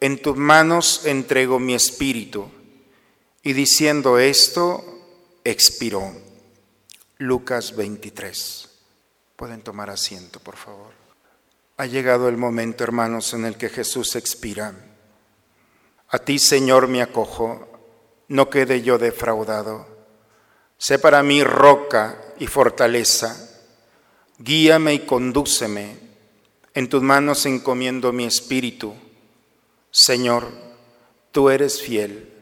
en tus manos entrego mi espíritu. Y diciendo esto, expiró. Lucas 23. Pueden tomar asiento, por favor. Ha llegado el momento, hermanos, en el que Jesús expira. A ti, Señor, me acojo, no quede yo defraudado. Sé para mí roca y fortaleza Guíame y condúceme. En tus manos encomiendo mi espíritu. Señor, tú eres fiel,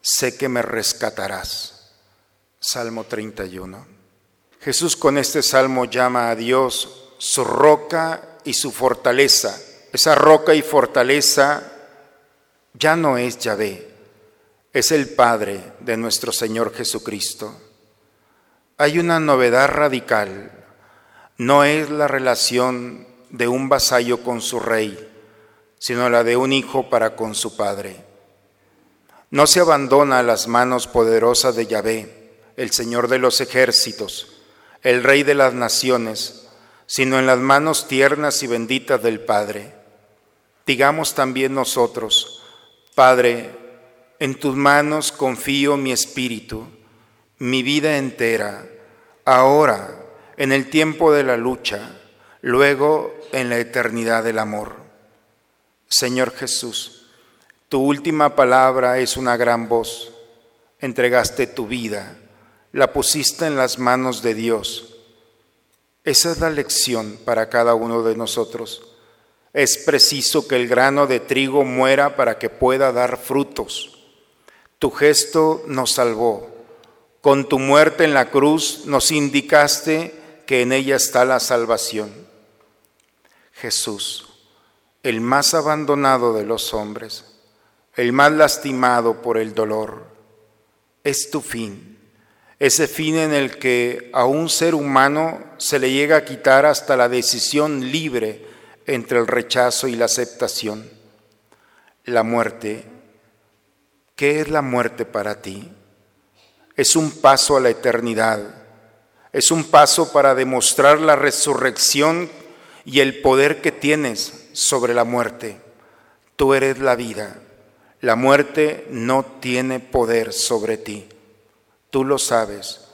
sé que me rescatarás. Salmo 31. Jesús con este salmo llama a Dios su roca y su fortaleza. Esa roca y fortaleza ya no es Yahvé, es el Padre de nuestro Señor Jesucristo. Hay una novedad radical no es la relación de un vasallo con su rey, sino la de un hijo para con su padre. No se abandona a las manos poderosas de Yahvé, el Señor de los ejércitos, el Rey de las naciones, sino en las manos tiernas y benditas del Padre. Digamos también nosotros, Padre, en tus manos confío mi espíritu, mi vida entera, ahora en el tiempo de la lucha, luego en la eternidad del amor. Señor Jesús, tu última palabra es una gran voz. Entregaste tu vida, la pusiste en las manos de Dios. Esa es la lección para cada uno de nosotros. Es preciso que el grano de trigo muera para que pueda dar frutos. Tu gesto nos salvó. Con tu muerte en la cruz nos indicaste que en ella está la salvación. Jesús, el más abandonado de los hombres, el más lastimado por el dolor, es tu fin, ese fin en el que a un ser humano se le llega a quitar hasta la decisión libre entre el rechazo y la aceptación. La muerte, ¿qué es la muerte para ti? Es un paso a la eternidad es un paso para demostrar la resurrección y el poder que tienes sobre la muerte. Tú eres la vida. La muerte no tiene poder sobre ti. Tú lo sabes.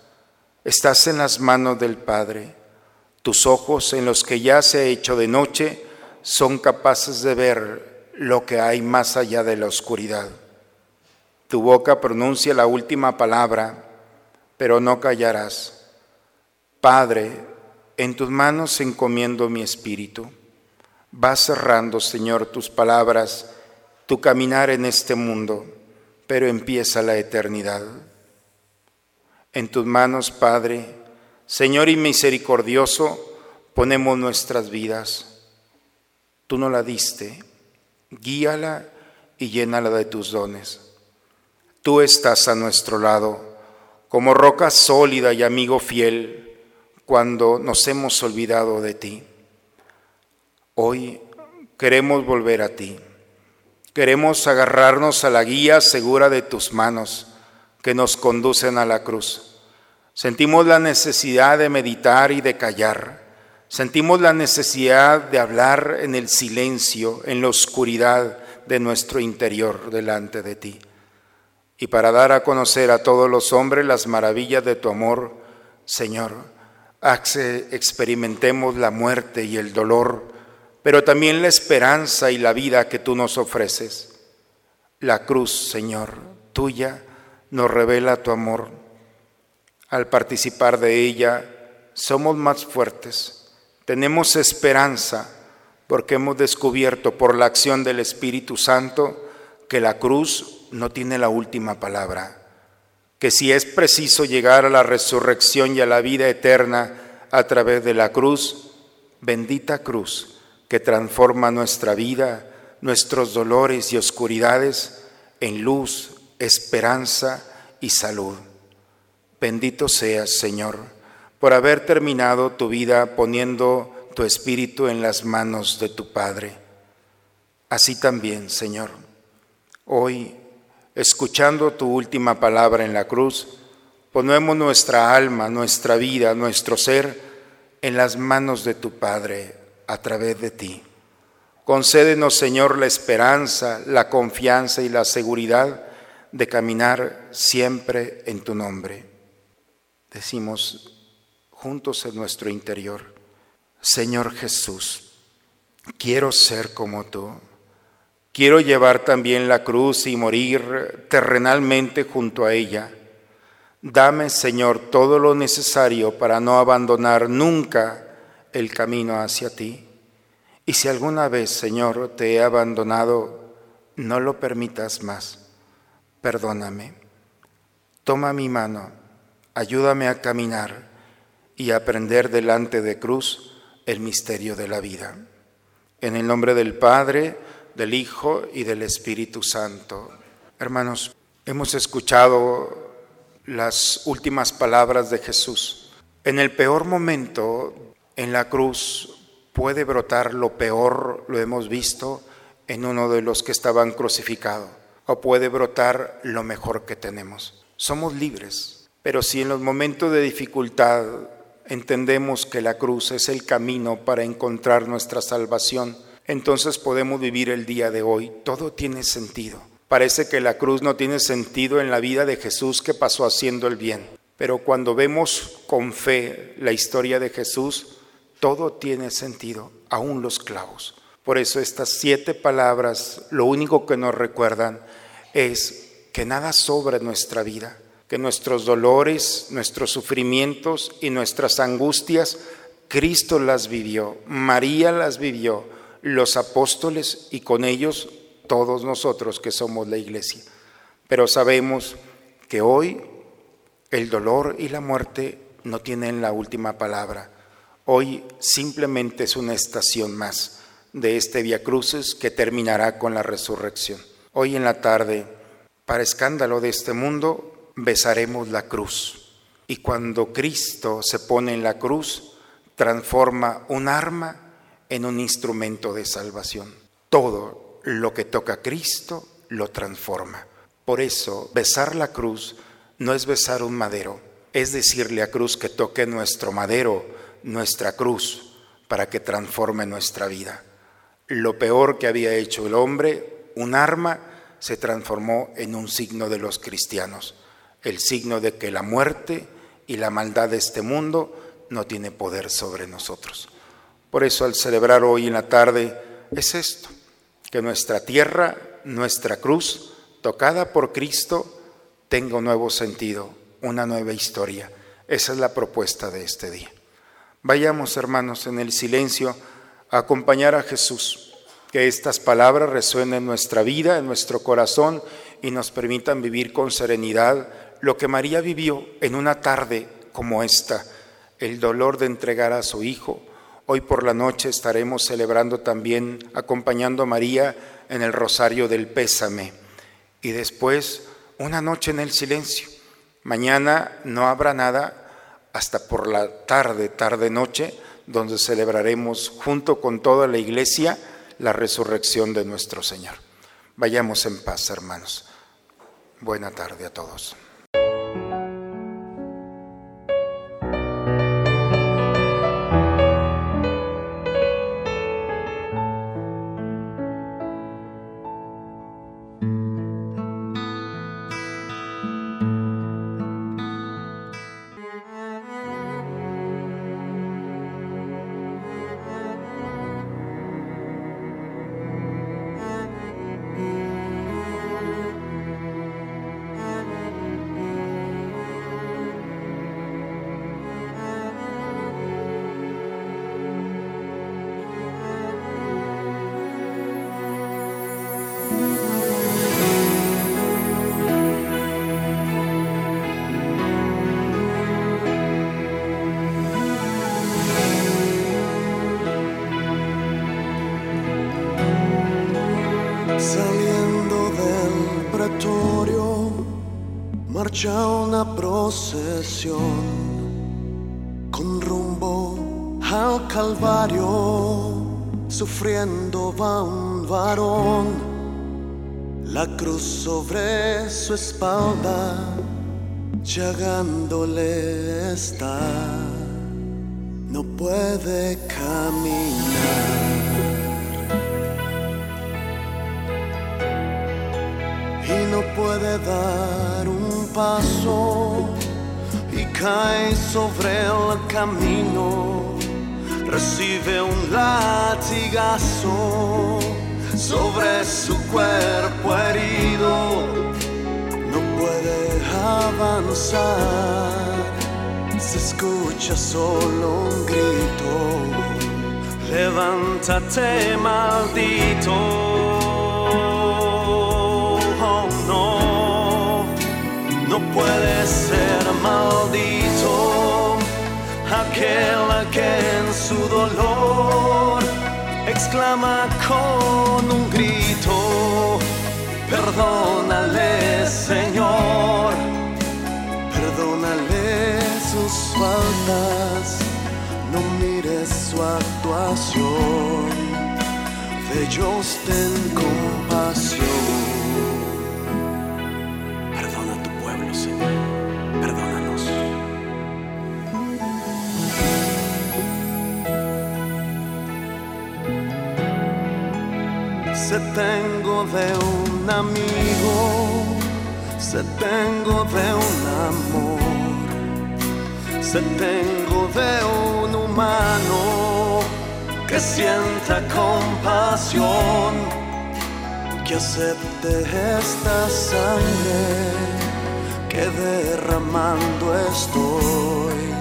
Estás en las manos del Padre. Tus ojos en los que ya se ha hecho de noche son capaces de ver lo que hay más allá de la oscuridad. Tu boca pronuncia la última palabra, pero no callarás. Padre, en tus manos encomiendo mi espíritu. Va cerrando, Señor, tus palabras, tu caminar en este mundo, pero empieza la eternidad. En tus manos, Padre, Señor y misericordioso, ponemos nuestras vidas. Tú no la diste, guíala y llénala de tus dones. Tú estás a nuestro lado, como roca sólida y amigo fiel, cuando nos hemos olvidado de ti. Hoy queremos volver a ti. Queremos agarrarnos a la guía segura de tus manos que nos conducen a la cruz. Sentimos la necesidad de meditar y de callar. Sentimos la necesidad de hablar en el silencio, en la oscuridad de nuestro interior delante de ti. Y para dar a conocer a todos los hombres las maravillas de tu amor, Señor, experimentemos la muerte y el dolor pero también la esperanza y la vida que tú nos ofreces. La cruz, Señor, tuya, nos revela tu amor. Al participar de ella, somos más fuertes, tenemos esperanza, porque hemos descubierto por la acción del Espíritu Santo que la cruz no tiene la última palabra, que si es preciso llegar a la resurrección y a la vida eterna a través de la cruz, bendita cruz, que transforma nuestra vida, nuestros dolores y oscuridades en luz, esperanza y salud. Bendito seas, Señor, por haber terminado tu vida poniendo tu espíritu en las manos de tu Padre. Así también, Señor, hoy, escuchando tu última palabra en la cruz, ponemos nuestra alma, nuestra vida, nuestro ser en las manos de tu Padre a través de ti. Concédenos, Señor, la esperanza, la confianza y la seguridad de caminar siempre en tu nombre. Decimos juntos en nuestro interior, Señor Jesús, quiero ser como tú. Quiero llevar también la cruz y morir terrenalmente junto a ella. Dame, Señor, todo lo necesario para no abandonar nunca el camino hacia ti. Y si alguna vez, Señor, te he abandonado, no lo permitas más. Perdóname. Toma mi mano, ayúdame a caminar y aprender delante de cruz el misterio de la vida. En el nombre del Padre, del Hijo y del Espíritu Santo. Hermanos, hemos escuchado las últimas palabras de Jesús. En el peor momento en la cruz puede brotar lo peor, lo hemos visto en uno de los que estaban crucificados, o puede brotar lo mejor que tenemos. Somos libres, pero si en los momentos de dificultad entendemos que la cruz es el camino para encontrar nuestra salvación, entonces podemos vivir el día de hoy. Todo tiene sentido. Parece que la cruz no tiene sentido en la vida de Jesús que pasó haciendo el bien. Pero cuando vemos con fe la historia de Jesús, todo tiene sentido, aún los clavos. Por eso estas siete palabras lo único que nos recuerdan es que nada sobra en nuestra vida, que nuestros dolores, nuestros sufrimientos y nuestras angustias, Cristo las vivió, María las vivió, los apóstoles y con ellos todos nosotros que somos la iglesia. Pero sabemos que hoy el dolor y la muerte no tienen la última palabra Hoy simplemente es una estación más de este Via Crucis que terminará con la resurrección. Hoy en la tarde, para escándalo de este mundo, besaremos la cruz. Y cuando Cristo se pone en la cruz, transforma un arma en un instrumento de salvación. Todo lo que toca a Cristo lo transforma. Por eso, besar la cruz no es besar un madero, es decirle a cruz que toque nuestro madero nuestra cruz para que transforme nuestra vida. Lo peor que había hecho el hombre, un arma, se transformó en un signo de los cristianos, el signo de que la muerte y la maldad de este mundo no tiene poder sobre nosotros. Por eso al celebrar hoy en la tarde es esto, que nuestra tierra, nuestra cruz, tocada por Cristo, tenga un nuevo sentido, una nueva historia. Esa es la propuesta de este día. Vayamos, hermanos, en el silencio a acompañar a Jesús, que estas palabras resuenen en nuestra vida, en nuestro corazón y nos permitan vivir con serenidad lo que María vivió en una tarde como esta, el dolor de entregar a su Hijo. Hoy por la noche estaremos celebrando también, acompañando a María en el rosario del pésame. Y después, una noche en el silencio. Mañana no habrá nada hasta por la tarde, tarde-noche, donde celebraremos junto con toda la iglesia la resurrección de nuestro Señor. Vayamos en paz, hermanos. Buena tarde a todos. Marcha una procesión con rumbo al Calvario, sufriendo va un varón, la cruz sobre su espalda, llagándole está, no puede caminar. y no puede dar un paso y cae sobre el camino, recibe un latigazo sobre su cuerpo herido, no puede avanzar, se escucha solo un grito, levántate maldito. Puede ser maldito aquel que en su dolor exclama con un grito, perdónale Señor, perdónale sus faltas, no mires su actuación, de ellos ten Se tengo de un amigo, se tengo de un amor, se tengo de un humano que sienta compasión, que acepte esta sangre que derramando estoy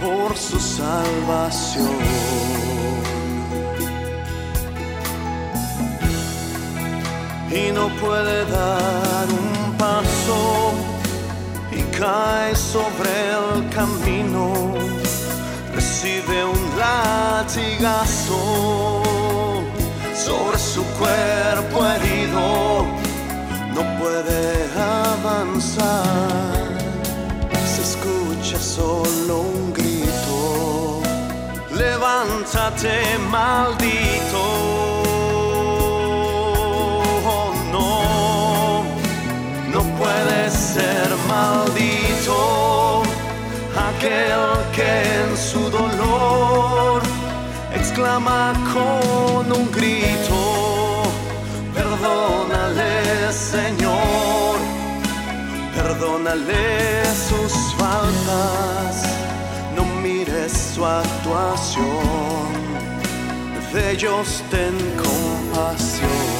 por su salvación. Y no puede dar un paso y cae sobre el camino, recibe un latigazo sobre su cuerpo herido, no puede avanzar, se escucha solo un grito, levántate maldito. Ser maldito aquel que en su dolor exclama con un grito, perdónale Señor, perdónale sus faltas, no mires su actuación, de ellos ten compasión.